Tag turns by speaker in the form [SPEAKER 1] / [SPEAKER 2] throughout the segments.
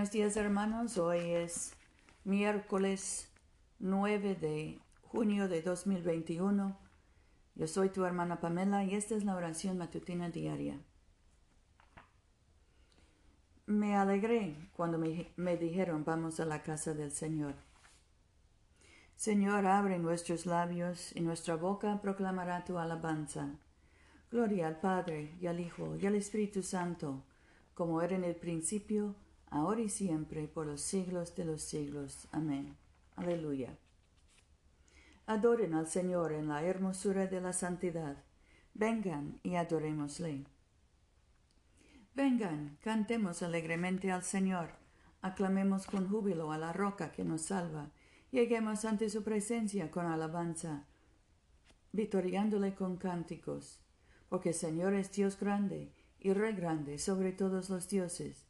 [SPEAKER 1] Buenos días hermanos, hoy es miércoles 9 de junio de 2021. Yo soy tu hermana Pamela y esta es la oración matutina diaria. Me alegré cuando me, me dijeron vamos a la casa del Señor. Señor, abre nuestros labios y nuestra boca proclamará tu alabanza. Gloria al Padre y al Hijo y al Espíritu Santo, como era en el principio, ahora y siempre, por los siglos de los siglos. Amén. Aleluya. Adoren al Señor en la hermosura de la santidad. Vengan y adorémosle. Vengan, cantemos alegremente al Señor, aclamemos con júbilo a la roca que nos salva, lleguemos ante su presencia con alabanza, victoriándole con cánticos, porque el Señor es Dios grande y Rey grande sobre todos los dioses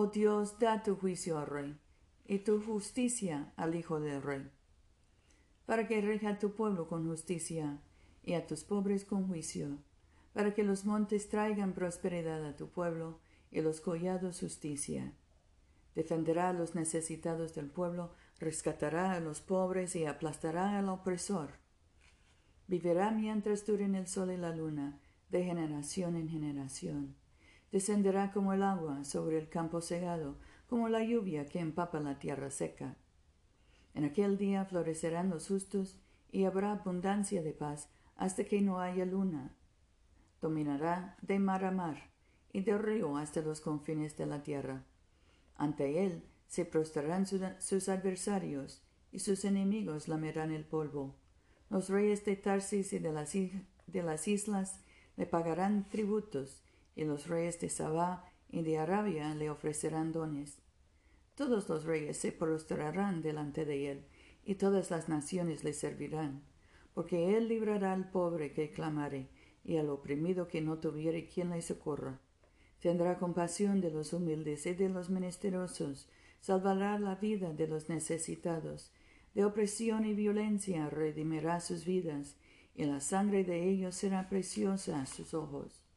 [SPEAKER 1] Oh Dios, da tu juicio al rey, y tu justicia al hijo del rey, para que rija a tu pueblo con justicia, y a tus pobres con juicio, para que los montes traigan prosperidad a tu pueblo, y los collados justicia. Defenderá a los necesitados del pueblo, rescatará a los pobres y aplastará al opresor. Vivirá mientras duren el sol y la luna, de generación en generación descenderá como el agua sobre el campo segado, como la lluvia que empapa la tierra seca. En aquel día florecerán los justos y habrá abundancia de paz hasta que no haya luna. Dominará de mar a mar y de río hasta los confines de la tierra. Ante él se prostrarán sus adversarios y sus enemigos lamerán el polvo. Los reyes de Tarsis y de las, de las islas le pagarán tributos y los reyes de Sabá y de Arabia le ofrecerán dones. Todos los reyes se prostrarán delante de él, y todas las naciones le servirán, porque él librará al pobre que clamare, y al oprimido que no tuviere quien le socorra. Tendrá compasión de los humildes y de los menesterosos, salvará la vida de los necesitados, de opresión y violencia redimirá sus vidas, y la sangre de ellos será preciosa a sus ojos.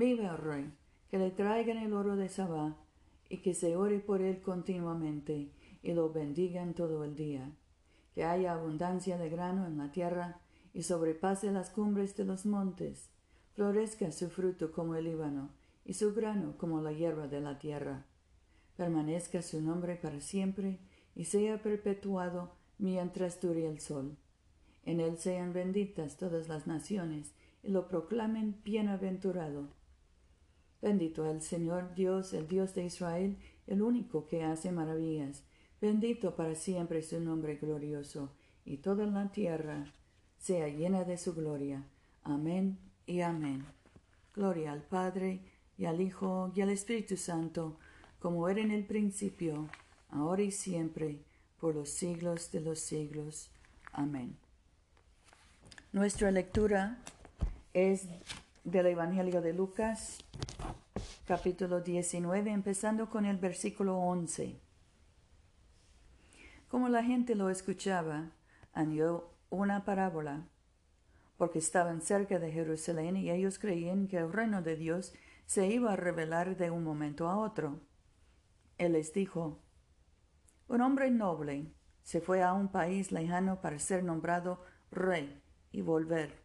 [SPEAKER 1] Viva el rey, que le traigan el oro de Sabá, y que se ore por él continuamente, y lo bendigan todo el día. Que haya abundancia de grano en la tierra, y sobrepase las cumbres de los montes. Florezca su fruto como el Líbano, y su grano como la hierba de la tierra. Permanezca su nombre para siempre, y sea perpetuado mientras dure el sol. En él sean benditas todas las naciones, y lo proclamen bienaventurado Bendito el Señor Dios, el Dios de Israel, el único que hace maravillas. Bendito para siempre su nombre glorioso, y toda la tierra sea llena de su gloria. Amén y amén. Gloria al Padre, y al Hijo, y al Espíritu Santo, como era en el principio, ahora y siempre, por los siglos de los siglos. Amén. Nuestra lectura es del Evangelio de Lucas, capítulo 19, empezando con el versículo 11. Como la gente lo escuchaba, añadió una parábola, porque estaban cerca de Jerusalén y ellos creían que el reino de Dios se iba a revelar de un momento a otro. Él les dijo, un hombre noble se fue a un país lejano para ser nombrado rey y volver.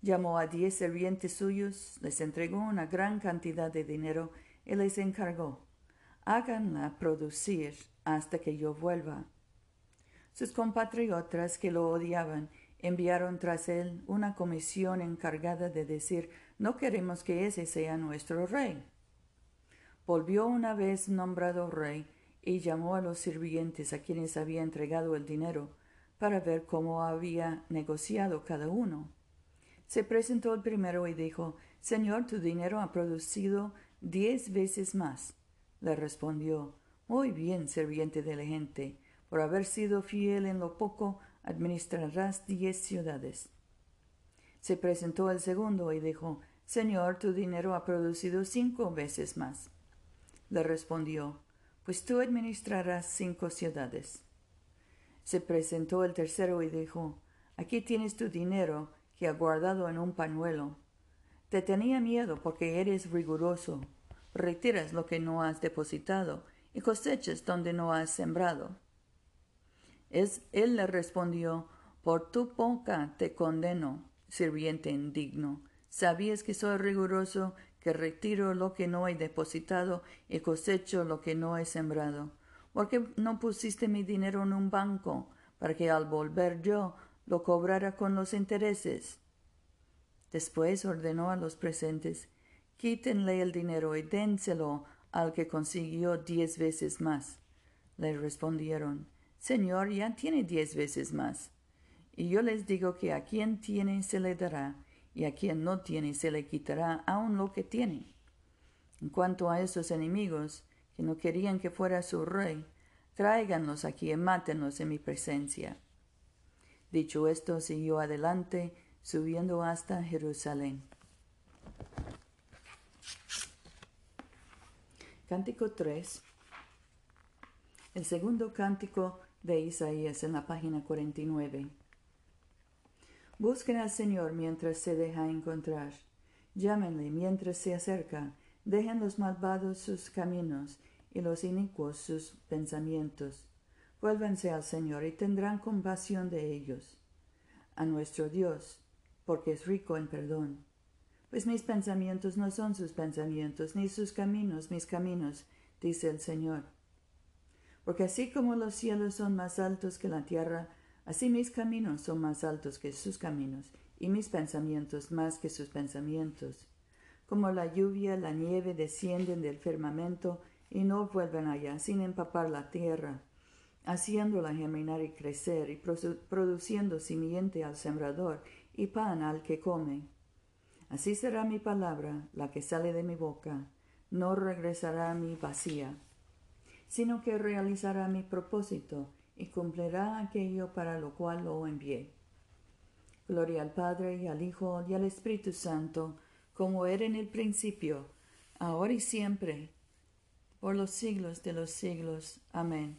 [SPEAKER 1] Llamó a diez sirvientes suyos, les entregó una gran cantidad de dinero y les encargó, háganla producir hasta que yo vuelva. Sus compatriotas que lo odiaban enviaron tras él una comisión encargada de decir, no queremos que ese sea nuestro rey. Volvió una vez nombrado rey y llamó a los sirvientes a quienes había entregado el dinero para ver cómo había negociado cada uno. Se presentó el primero y dijo, Señor, tu dinero ha producido diez veces más. Le respondió, Muy bien, serviente de la gente, por haber sido fiel en lo poco, administrarás diez ciudades. Se presentó el segundo y dijo, Señor, tu dinero ha producido cinco veces más. Le respondió, Pues tú administrarás cinco ciudades. Se presentó el tercero y dijo, Aquí tienes tu dinero que ha guardado en un pañuelo. Te tenía miedo porque eres riguroso. Retiras lo que no has depositado y cosechas donde no has sembrado. Es, él le respondió, Por tu poca te condeno, sirviente indigno. Sabías que soy riguroso, que retiro lo que no he depositado y cosecho lo que no he sembrado. ¿Por qué no pusiste mi dinero en un banco para que al volver yo lo cobrara con los intereses? Después ordenó a los presentes Quítenle el dinero y dénselo al que consiguió diez veces más. Le respondieron Señor, ya tiene diez veces más. Y yo les digo que a quien tiene se le dará, y a quien no tiene se le quitará aun lo que tiene. En cuanto a esos enemigos, que no querían que fuera su rey, tráiganlos aquí y mátenlos en mi presencia. Dicho esto, siguió adelante, subiendo hasta Jerusalén. Cántico 3. El segundo cántico de Isaías en la página 49. Busquen al Señor mientras se deja encontrar. Llámenle mientras se acerca. Dejen los malvados sus caminos y los inicuos sus pensamientos. Vuélvanse al Señor y tendrán compasión de ellos. A nuestro Dios, porque es rico en perdón. Pues mis pensamientos no son sus pensamientos, ni sus caminos mis caminos, dice el Señor. Porque así como los cielos son más altos que la tierra, así mis caminos son más altos que sus caminos, y mis pensamientos más que sus pensamientos. Como la lluvia, la nieve descienden del firmamento y no vuelven allá sin empapar la tierra, haciéndola germinar y crecer, y produciendo simiente al sembrador y pan al que come. Así será mi palabra, la que sale de mi boca, no regresará a mí vacía sino que realizará mi propósito y cumplirá aquello para lo cual lo envié. Gloria al Padre y al Hijo y al Espíritu Santo, como era en el principio, ahora y siempre, por los siglos de los siglos. Amén.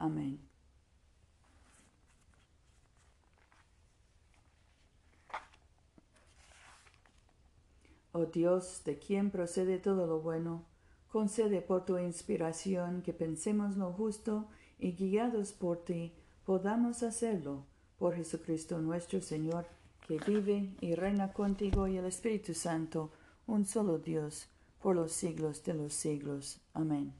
[SPEAKER 1] Amén. Oh Dios, de quien procede todo lo bueno, concede por tu inspiración que pensemos lo justo y guiados por ti podamos hacerlo. Por Jesucristo nuestro Señor, que vive y reina contigo y el Espíritu Santo, un solo Dios, por los siglos de los siglos. Amén.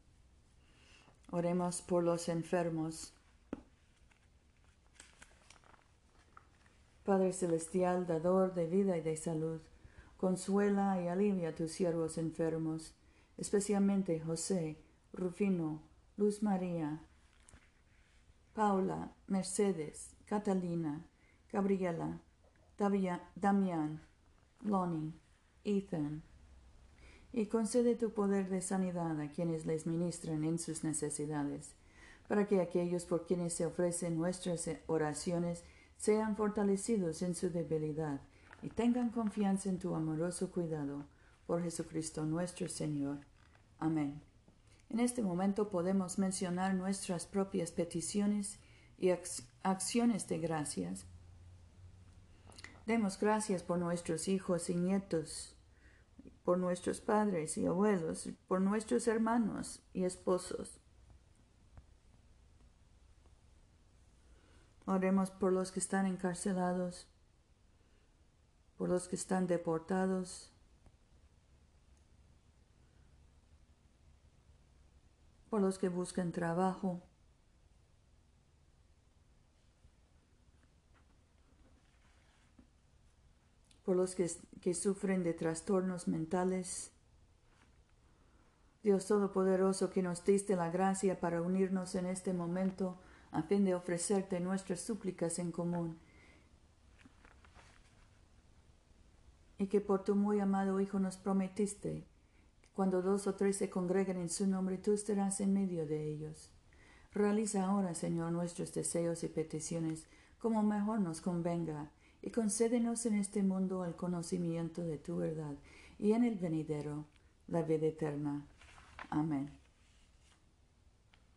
[SPEAKER 1] Oremos por los enfermos. Padre Celestial, dador de vida y de salud, consuela y alivia a tus siervos enfermos, especialmente José, Rufino, Luz María, Paula, Mercedes, Catalina, Gabriela, Damián, Lonnie, Ethan, y concede tu poder de sanidad a quienes les ministran en sus necesidades, para que aquellos por quienes se ofrecen nuestras oraciones sean fortalecidos en su debilidad y tengan confianza en tu amoroso cuidado. por Jesucristo nuestro Señor. Amén. En este momento podemos mencionar nuestras propias peticiones y acciones de gracias. Demos gracias por nuestros hijos y nietos, por nuestros padres y abuelos, por nuestros hermanos y esposos. Oremos por los que están encarcelados, por los que están deportados, por los que buscan trabajo, por los que, que, sufren de trastornos mentales. Dios Todopoderoso, que nos diste la gracia para unirnos en este momento a fin de ofrecerte nuestras súplicas en común, y que por tu muy amado Hijo nos prometiste cuando dos o tres se congregan en su nombre, tú estarás en medio de ellos. Realiza ahora, Señor, nuestros deseos y peticiones como mejor nos convenga, y concédenos en este mundo el conocimiento de tu verdad, y en el venidero la vida eterna. Amén.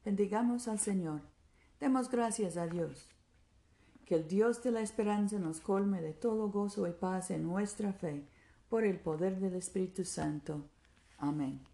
[SPEAKER 1] Bendigamos al Señor. Demos gracias a Dios. Que el Dios de la esperanza nos colme de todo gozo y paz en nuestra fe, por el poder del Espíritu Santo. Amén.